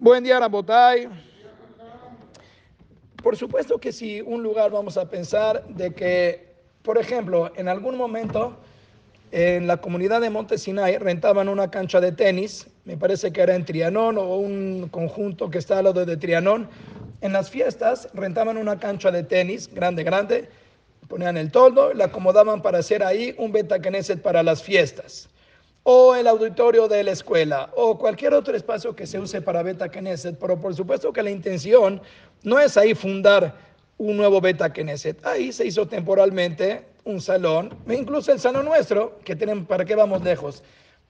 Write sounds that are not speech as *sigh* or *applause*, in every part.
Buen día, Rabotay. Por supuesto que si un lugar vamos a pensar de que, por ejemplo, en algún momento en la comunidad de Monte Sinai rentaban una cancha de tenis, me parece que era en Trianón o un conjunto que está al lado de Trianón. En las fiestas rentaban una cancha de tenis grande, grande, ponían el toldo, la acomodaban para hacer ahí un beta para las fiestas o el auditorio de la escuela o cualquier otro espacio que se use para Beta Knesset, pero por supuesto que la intención no es ahí fundar un nuevo Beta Knesset. Ahí se hizo temporalmente un salón, incluso el salón nuestro, que tienen, ¿para qué vamos lejos?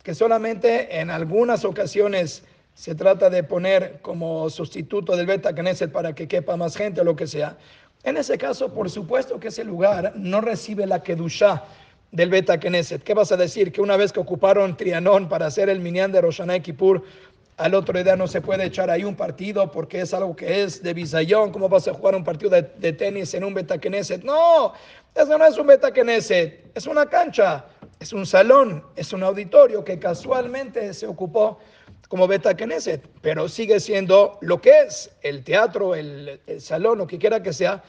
Que solamente en algunas ocasiones se trata de poner como sustituto del Beta Knesset para que quepa más gente o lo que sea. En ese caso, por supuesto que ese lugar no recibe la Kedushah del Beta Knesset. ¿Qué vas a decir? Que una vez que ocuparon Trianón para hacer el Minyan de Roshaná Kippur, al otro día no se puede echar ahí un partido porque es algo que es de Bisayón. ¿Cómo vas a jugar un partido de, tenis en un Beta Knesset? No, eso no es un Beta Knesset, es una cancha, es un salón, es un auditorio que casualmente se ocupó como Beta Knesset, pero sigue siendo lo que es el teatro, el, el salón, lo que quiera que sea,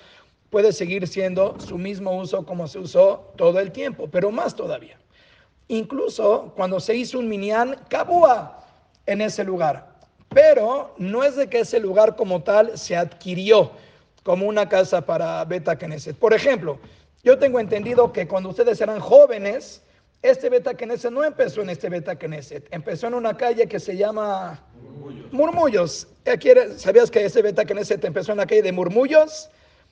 puede seguir siendo su mismo uso como se usó todo el tiempo, pero más todavía. Incluso cuando se hizo un minyan, cabúa en ese lugar. Pero no es de que ese lugar como tal se adquirió como una casa para Beta Knesset. Por ejemplo, yo tengo entendido que cuando ustedes eran jóvenes, este Beta Knesset no empezó en este Beta Knesset, empezó en una calle que se llama Murmullos. ¿Sabías que ese Beta Knesset empezó en la calle de Murmullos?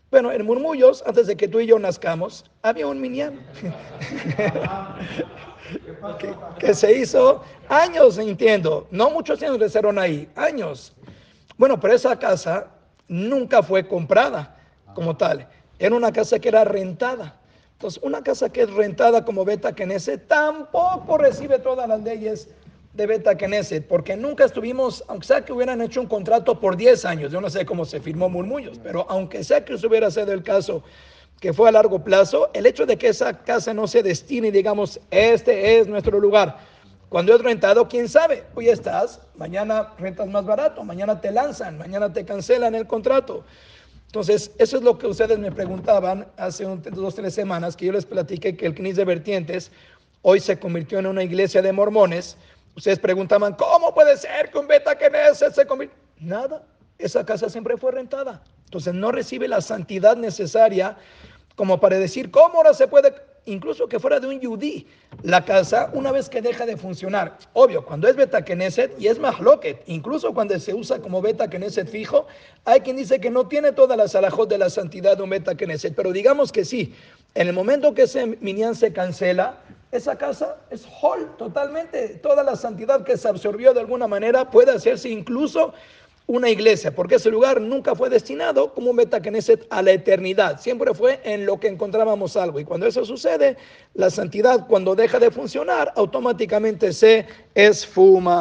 Bueno, en Murmullos, antes de que tú y yo nazcamos, había un minyan *laughs* que, se hizo años, entiendo, no muchos años de ahí, años. Bueno, pero esa casa nunca fue comprada como tal, era una casa que era rentada. Entonces, una casa que es rentada como Beta Kenese tampoco recibe todas las leyes de Beta Knesset, porque nunca estuvimos, aunque sea que hubieran hecho un contrato por 10 años, yo no sé cómo se firmó Murmullos, pero aunque sea que eso hubiera sido el caso que fue a largo plazo, el hecho de que esa casa no se destine, digamos, este es nuestro lugar. Cuando es rentado, quién sabe, hoy estás, mañana rentas más barato, mañana te lanzan, mañana te cancelan el contrato. Entonces, eso es lo que ustedes me preguntaban hace un, dos, tres semanas, que yo les platiqué que el CNIS de Vertientes hoy se convirtió en una iglesia de mormones, Ustedes preguntaban, ¿cómo puede ser que un beta Knesset se convierta? Nada, esa casa siempre fue rentada. Entonces no recibe la santidad necesaria como para decir, ¿cómo ahora se puede, incluso que fuera de un yudí, la casa una vez que deja de funcionar? Obvio, cuando es beta Knesset y es mahloket, incluso cuando se usa como beta Knesset fijo, hay quien dice que no tiene todas las alajot de la santidad de un beta Knesset, pero digamos que sí, en el momento que ese minyan se cancela, esa casa es hall totalmente. Toda la santidad que se absorbió de alguna manera puede hacerse incluso una iglesia, porque ese lugar nunca fue destinado como Knesset a la eternidad, siempre fue en lo que encontrábamos algo. Y cuando eso sucede, la santidad cuando deja de funcionar, automáticamente se esfuma.